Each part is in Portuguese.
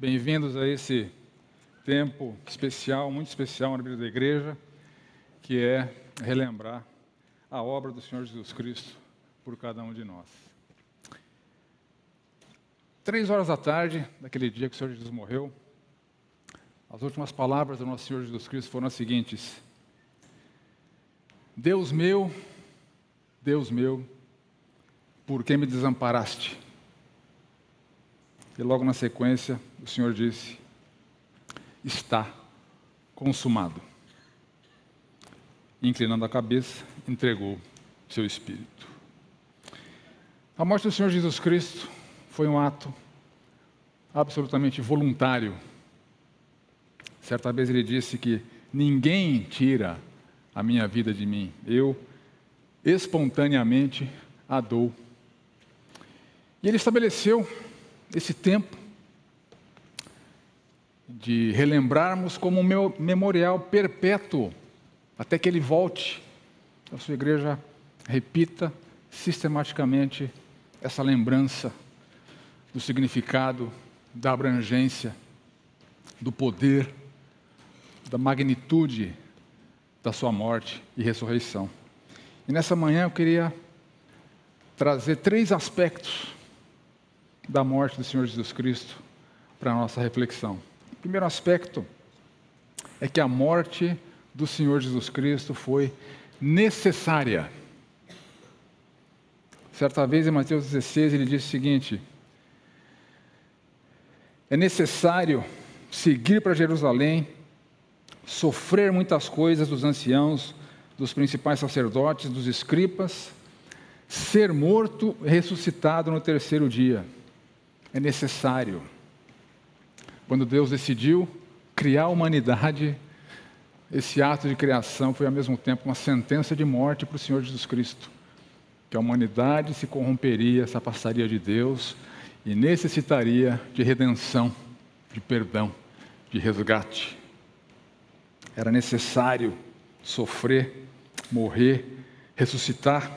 Bem-vindos a esse tempo especial, muito especial na vida da igreja, que é relembrar a obra do Senhor Jesus Cristo por cada um de nós. Três horas da tarde, daquele dia que o Senhor Jesus morreu, as últimas palavras do nosso Senhor Jesus Cristo foram as seguintes: Deus meu, Deus meu, por que me desamparaste? E logo na sequência, o Senhor disse: Está consumado. Inclinando a cabeça, entregou seu espírito. A morte do Senhor Jesus Cristo foi um ato absolutamente voluntário. Certa vez ele disse que ninguém tira a minha vida de mim, eu espontaneamente a dou. E ele estabeleceu esse tempo de relembrarmos como um memorial perpétuo, até que ele volte, a sua igreja repita sistematicamente essa lembrança do significado, da abrangência, do poder, da magnitude da sua morte e ressurreição. E nessa manhã eu queria trazer três aspectos da morte do Senhor Jesus Cristo para a nossa reflexão. O primeiro aspecto é que a morte do Senhor Jesus Cristo foi necessária. Certa vez em Mateus 16 ele disse o seguinte: É necessário seguir para Jerusalém, sofrer muitas coisas dos anciãos, dos principais sacerdotes, dos escripas, ser morto e ressuscitado no terceiro dia é necessário. Quando Deus decidiu criar a humanidade, esse ato de criação foi ao mesmo tempo uma sentença de morte para o Senhor Jesus Cristo. Que a humanidade se corromperia, se afastaria de Deus e necessitaria de redenção, de perdão, de resgate. Era necessário sofrer, morrer, ressuscitar.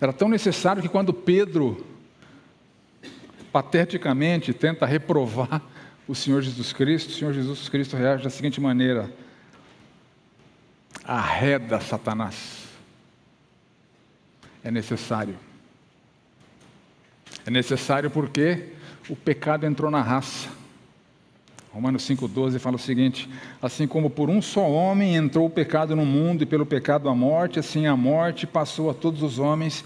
Era tão necessário que quando Pedro pateticamente tenta reprovar o Senhor Jesus Cristo, o Senhor Jesus Cristo reage da seguinte maneira: arreda Satanás. É necessário. É necessário porque o pecado entrou na raça. Romanos 5,12 fala o seguinte: Assim como por um só homem entrou o pecado no mundo, e pelo pecado a morte, assim a morte passou a todos os homens,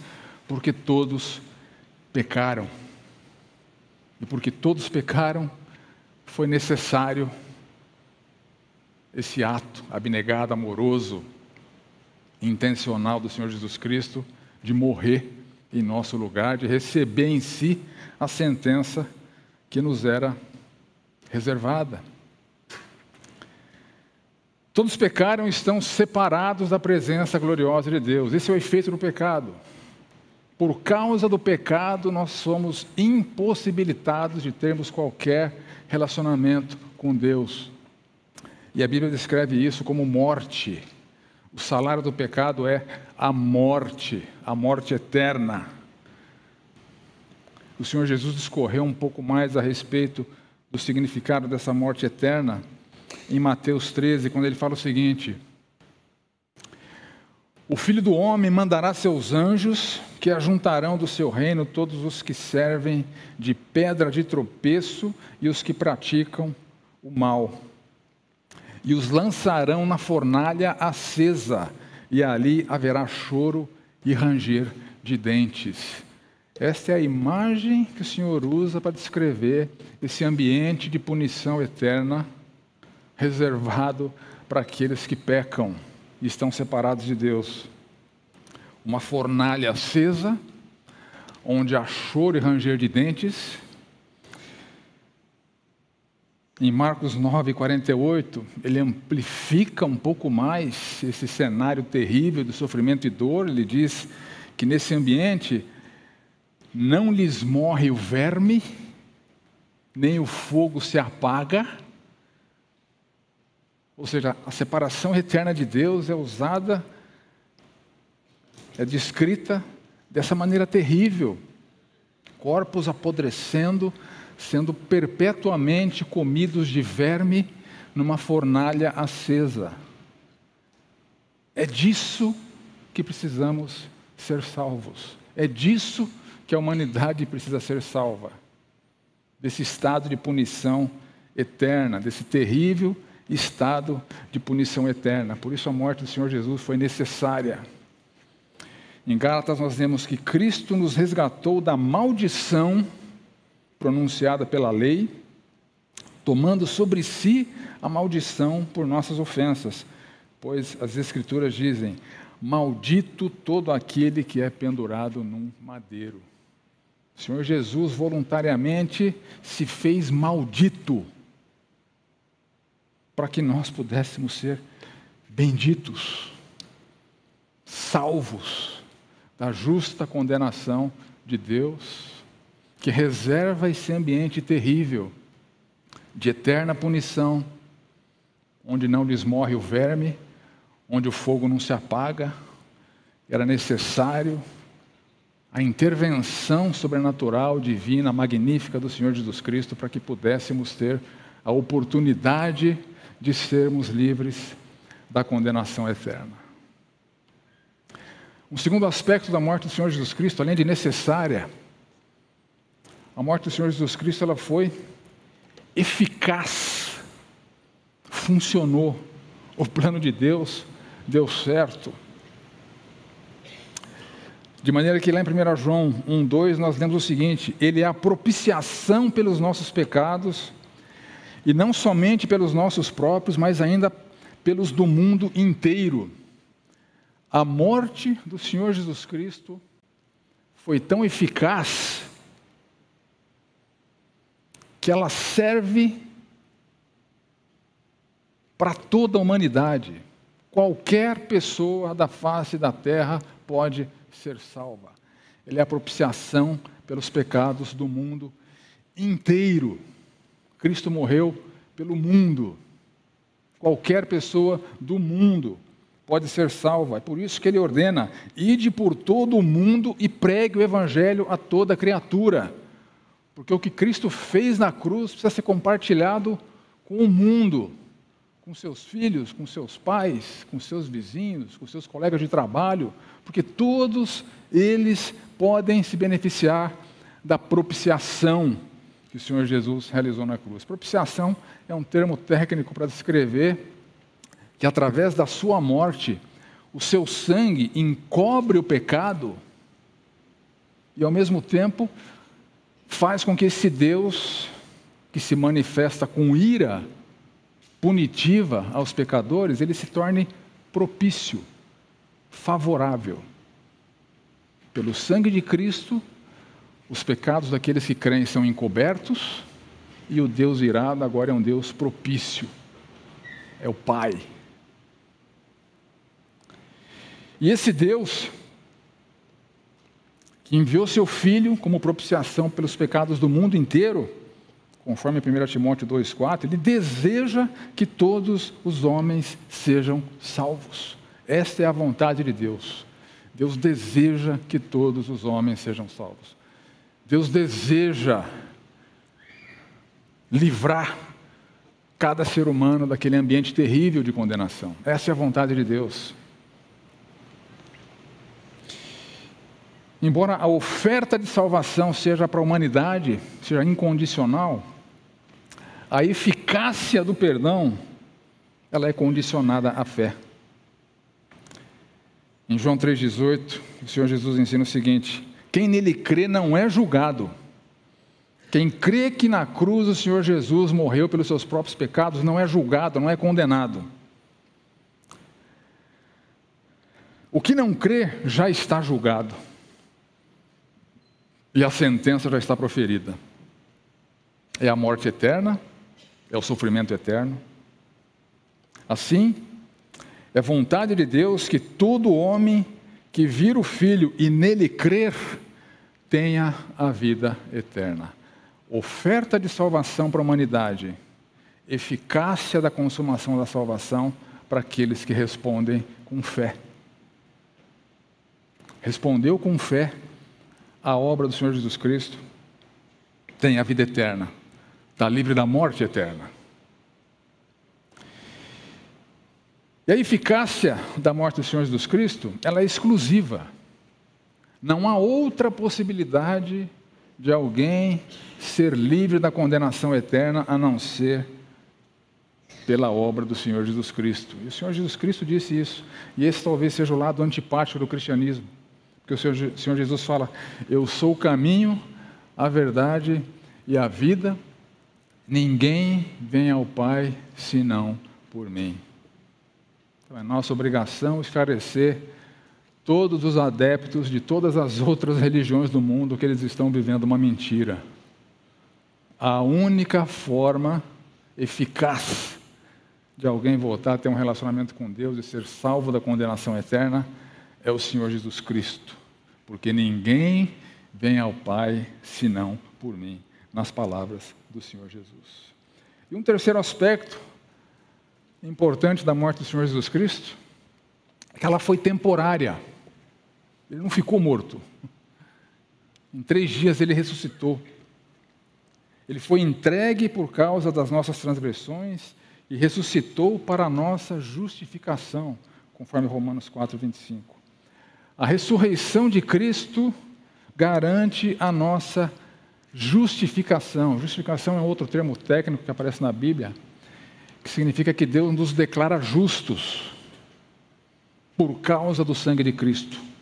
porque todos pecaram. E porque todos pecaram, foi necessário esse ato abnegado, amoroso, intencional do Senhor Jesus Cristo de morrer em nosso lugar, de receber em si a sentença que nos era reservada. Todos pecaram e estão separados da presença gloriosa de Deus. Esse é o efeito do pecado. Por causa do pecado, nós somos impossibilitados de termos qualquer relacionamento com Deus. E a Bíblia descreve isso como morte. O salário do pecado é a morte, a morte eterna. O Senhor Jesus discorreu um pouco mais a respeito do significado dessa morte eterna em Mateus 13, quando ele fala o seguinte: O filho do homem mandará seus anjos que ajuntarão do seu reino todos os que servem de pedra de tropeço e os que praticam o mal. E os lançarão na fornalha acesa, e ali haverá choro e ranger de dentes. Esta é a imagem que o Senhor usa para descrever esse ambiente de punição eterna reservado para aqueles que pecam e estão separados de Deus uma fornalha acesa, onde há choro e ranger de dentes. Em Marcos 9, 48, ele amplifica um pouco mais esse cenário terrível de sofrimento e dor. Ele diz que nesse ambiente não lhes morre o verme, nem o fogo se apaga. Ou seja, a separação eterna de Deus é usada é descrita dessa maneira terrível: corpos apodrecendo sendo perpetuamente comidos de verme numa fornalha acesa. É disso que precisamos ser salvos. É disso que a humanidade precisa ser salva. Desse estado de punição eterna, desse terrível estado de punição eterna. Por isso a morte do Senhor Jesus foi necessária. Em Gálatas nós vemos que Cristo nos resgatou da maldição pronunciada pela lei, tomando sobre si a maldição por nossas ofensas, pois as Escrituras dizem: Maldito todo aquele que é pendurado num madeiro. O Senhor Jesus voluntariamente se fez maldito para que nós pudéssemos ser benditos, salvos da justa condenação de Deus, que reserva esse ambiente terrível de eterna punição, onde não lhes morre o verme, onde o fogo não se apaga. Era necessário a intervenção sobrenatural, divina, magnífica do Senhor Jesus Cristo para que pudéssemos ter a oportunidade de sermos livres da condenação eterna. Um segundo aspecto da morte do Senhor Jesus Cristo, além de necessária, a morte do Senhor Jesus Cristo ela foi eficaz, funcionou. O plano de Deus deu certo. De maneira que lá em 1 João 1,2 nós lemos o seguinte: Ele é a propiciação pelos nossos pecados, e não somente pelos nossos próprios, mas ainda pelos do mundo inteiro. A morte do Senhor Jesus Cristo foi tão eficaz que ela serve para toda a humanidade. Qualquer pessoa da face da terra pode ser salva. Ele é a propiciação pelos pecados do mundo inteiro. Cristo morreu pelo mundo. Qualquer pessoa do mundo pode ser salva. É por isso que ele ordena: ide por todo o mundo e pregue o evangelho a toda criatura. Porque o que Cristo fez na cruz precisa ser compartilhado com o mundo, com seus filhos, com seus pais, com seus vizinhos, com seus colegas de trabalho, porque todos eles podem se beneficiar da propiciação que o Senhor Jesus realizou na cruz. Propiciação é um termo técnico para descrever que através da sua morte, o seu sangue encobre o pecado e, ao mesmo tempo, faz com que esse Deus, que se manifesta com ira punitiva aos pecadores, ele se torne propício, favorável. Pelo sangue de Cristo, os pecados daqueles que creem são encobertos e o Deus irado agora é um Deus propício. É o Pai. E esse Deus, que enviou seu Filho como propiciação pelos pecados do mundo inteiro, conforme 1 Timóteo 2,4, ele deseja que todos os homens sejam salvos. Esta é a vontade de Deus. Deus deseja que todos os homens sejam salvos. Deus deseja livrar cada ser humano daquele ambiente terrível de condenação. Essa é a vontade de Deus. Embora a oferta de salvação seja para a humanidade, seja incondicional, a eficácia do perdão, ela é condicionada à fé. Em João 3,18, o Senhor Jesus ensina o seguinte: quem nele crê não é julgado. Quem crê que na cruz o Senhor Jesus morreu pelos seus próprios pecados não é julgado, não é condenado. O que não crê já está julgado e a sentença já está proferida. É a morte eterna, é o sofrimento eterno. Assim, é vontade de Deus que todo homem que vir o Filho e nele crer tenha a vida eterna. Oferta de salvação para a humanidade, eficácia da consumação da salvação para aqueles que respondem com fé. Respondeu com fé a obra do Senhor Jesus Cristo, tem a vida eterna, está livre da morte eterna. E a eficácia da morte do Senhor Jesus Cristo, ela é exclusiva. Não há outra possibilidade de alguém ser livre da condenação eterna a não ser pela obra do Senhor Jesus Cristo. E o Senhor Jesus Cristo disse isso. E esse talvez seja o lado antipático do cristianismo. Porque o Senhor, Jesus fala: Eu sou o caminho, a verdade e a vida. Ninguém vem ao Pai senão por mim. Então é nossa obrigação esclarecer todos os adeptos de todas as outras religiões do mundo que eles estão vivendo uma mentira. A única forma eficaz de alguém voltar a ter um relacionamento com Deus e ser salvo da condenação eterna é o Senhor Jesus Cristo. Porque ninguém vem ao Pai senão por mim, nas palavras do Senhor Jesus. E um terceiro aspecto importante da morte do Senhor Jesus Cristo é que ela foi temporária. Ele não ficou morto. Em três dias ele ressuscitou. Ele foi entregue por causa das nossas transgressões e ressuscitou para a nossa justificação, conforme Romanos 4, 25. A ressurreição de Cristo garante a nossa justificação. Justificação é outro termo técnico que aparece na Bíblia que significa que Deus nos declara justos por causa do sangue de Cristo.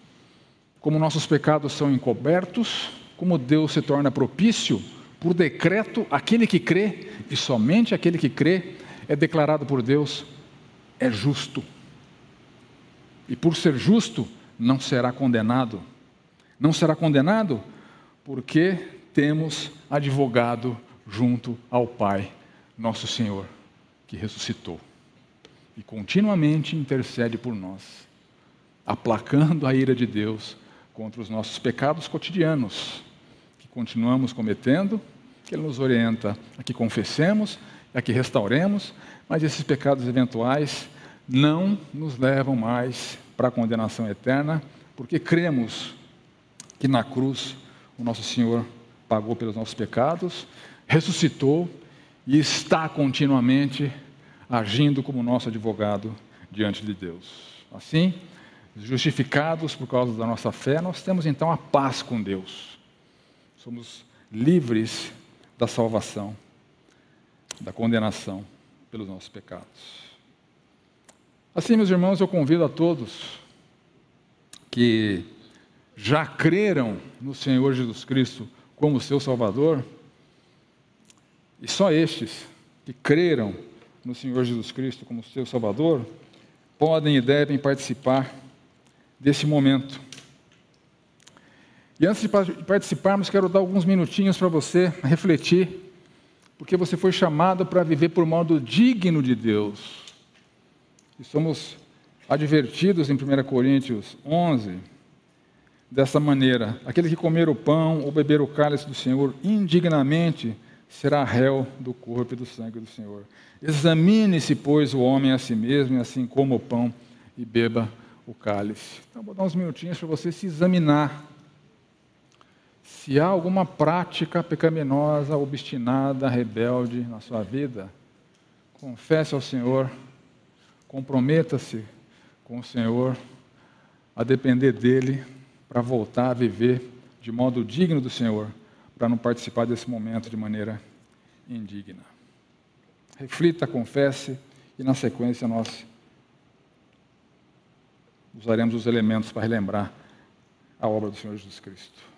Como nossos pecados são encobertos, como Deus se torna propício, por decreto, aquele que crê, e somente aquele que crê, é declarado por Deus, é justo. E por ser justo, não será condenado. Não será condenado porque temos advogado junto ao Pai, nosso Senhor que ressuscitou e continuamente intercede por nós, aplacando a ira de Deus contra os nossos pecados cotidianos, que continuamos cometendo, que Ele nos orienta a que confessemos, a que restauremos, mas esses pecados eventuais não nos levam mais para a condenação eterna, porque cremos que na cruz o nosso Senhor pagou pelos nossos pecados, ressuscitou e está continuamente agindo como nosso advogado diante de Deus. Assim, justificados por causa da nossa fé, nós temos então a paz com Deus. Somos livres da salvação, da condenação pelos nossos pecados. Assim, meus irmãos, eu convido a todos que já creram no Senhor Jesus Cristo como seu Salvador, e só estes que creram no Senhor Jesus Cristo como seu Salvador, podem e devem participar desse momento. E antes de participarmos, quero dar alguns minutinhos para você refletir, porque você foi chamado para viver por modo digno de Deus. E somos advertidos em 1 Coríntios 11 dessa maneira: aquele que comer o pão ou beber o cálice do Senhor indignamente será réu do corpo e do sangue do Senhor. Examine-se, pois, o homem a si mesmo, e assim coma o pão e beba o cálice. Então, vou dar uns minutinhos para você se examinar. Se há alguma prática pecaminosa, obstinada, rebelde na sua vida, confesse ao Senhor, comprometa-se com o Senhor, a depender dEle, para voltar a viver de modo digno do Senhor para não participar desse momento de maneira indigna. Reflita, confesse e, na sequência, nós usaremos os elementos para relembrar a obra do Senhor Jesus Cristo.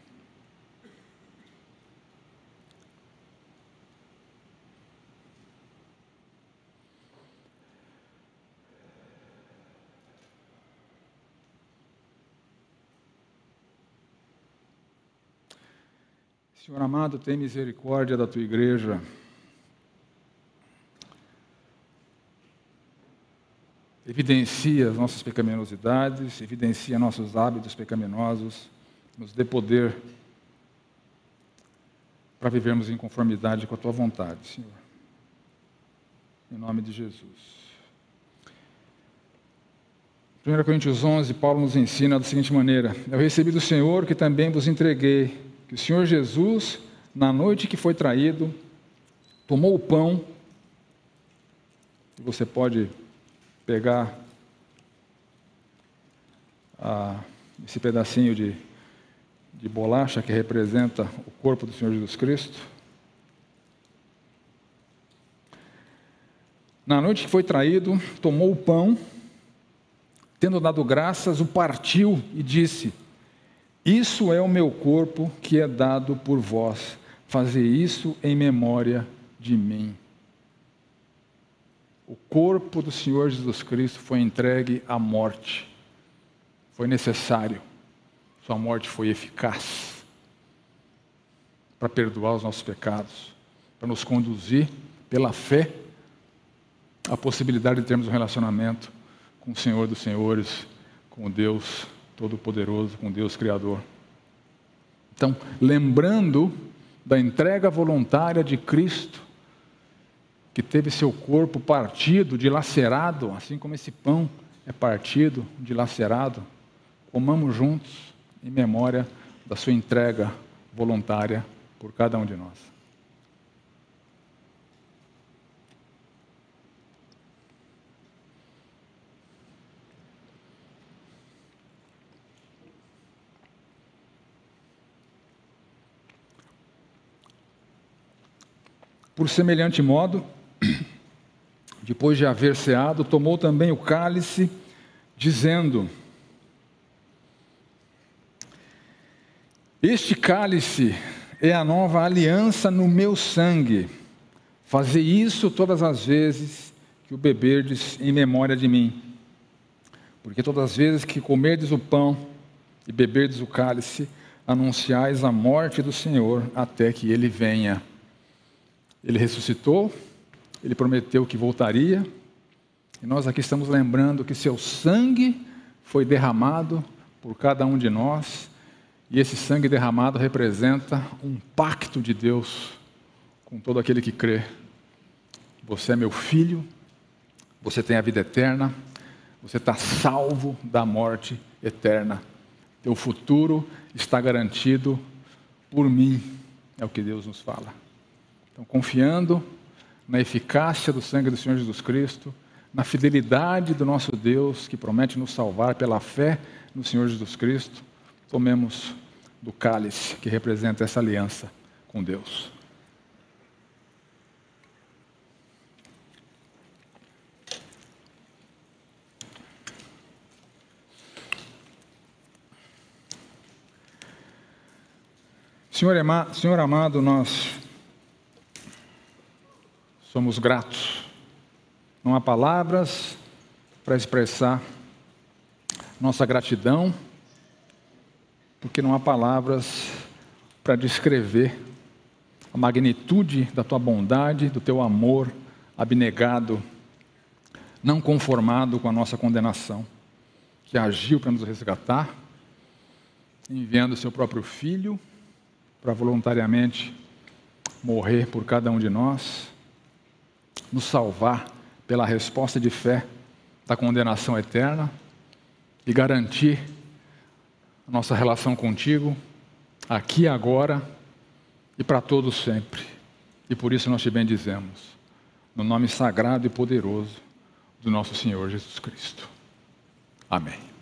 Senhor amado, tem misericórdia da tua igreja. Evidencia as nossas pecaminosidades, evidencia nossos hábitos pecaminosos, nos dê poder para vivermos em conformidade com a tua vontade, Senhor. Em nome de Jesus. 1 Coríntios 11, Paulo nos ensina da seguinte maneira: Eu recebi do Senhor que também vos entreguei que o Senhor Jesus, na noite que foi traído, tomou o pão, e você pode pegar ah, esse pedacinho de, de bolacha que representa o corpo do Senhor Jesus Cristo. Na noite que foi traído, tomou o pão, tendo dado graças, o partiu e disse: Isso é o meu corpo que é dado por vós. Fazer isso em memória de mim. O corpo do Senhor Jesus Cristo foi entregue à morte. Foi necessário. Sua morte foi eficaz para perdoar os nossos pecados, para nos conduzir pela fé à possibilidade de termos um relacionamento com o Senhor dos Senhores, com Deus Todo-Poderoso, com Deus Criador. Então, lembrando da entrega voluntária de Cristo, que teve seu corpo partido, dilacerado, assim como esse pão é partido, dilacerado, comamos juntos em memória da sua entrega voluntária por cada um de nós. Por semelhante modo, depois de haver ceado, tomou também o cálice, dizendo: Este cálice é a nova aliança no meu sangue. Fazei isso todas as vezes que o beberdes em memória de mim. Porque todas as vezes que comerdes o pão e beberdes o cálice, anunciais a morte do Senhor até que ele venha. Ele ressuscitou, ele prometeu que voltaria, e nós aqui estamos lembrando que seu sangue foi derramado por cada um de nós, e esse sangue derramado representa um pacto de Deus com todo aquele que crê. Você é meu filho, você tem a vida eterna, você está salvo da morte eterna. Teu futuro está garantido por mim, é o que Deus nos fala. Então, confiando na eficácia do sangue do Senhor Jesus Cristo, na fidelidade do nosso Deus que promete nos salvar pela fé no Senhor Jesus Cristo, tomemos do cálice que representa essa aliança com Deus. Senhor, amado, nós Somos gratos. Não há palavras para expressar nossa gratidão, porque não há palavras para descrever a magnitude da tua bondade, do teu amor abnegado, não conformado com a nossa condenação, que agiu para nos resgatar, enviando seu próprio filho para voluntariamente morrer por cada um de nós nos salvar pela resposta de fé da condenação eterna e garantir nossa relação contigo aqui agora e para todos sempre. E por isso nós te bendizemos, no nome sagrado e poderoso do nosso Senhor Jesus Cristo. Amém.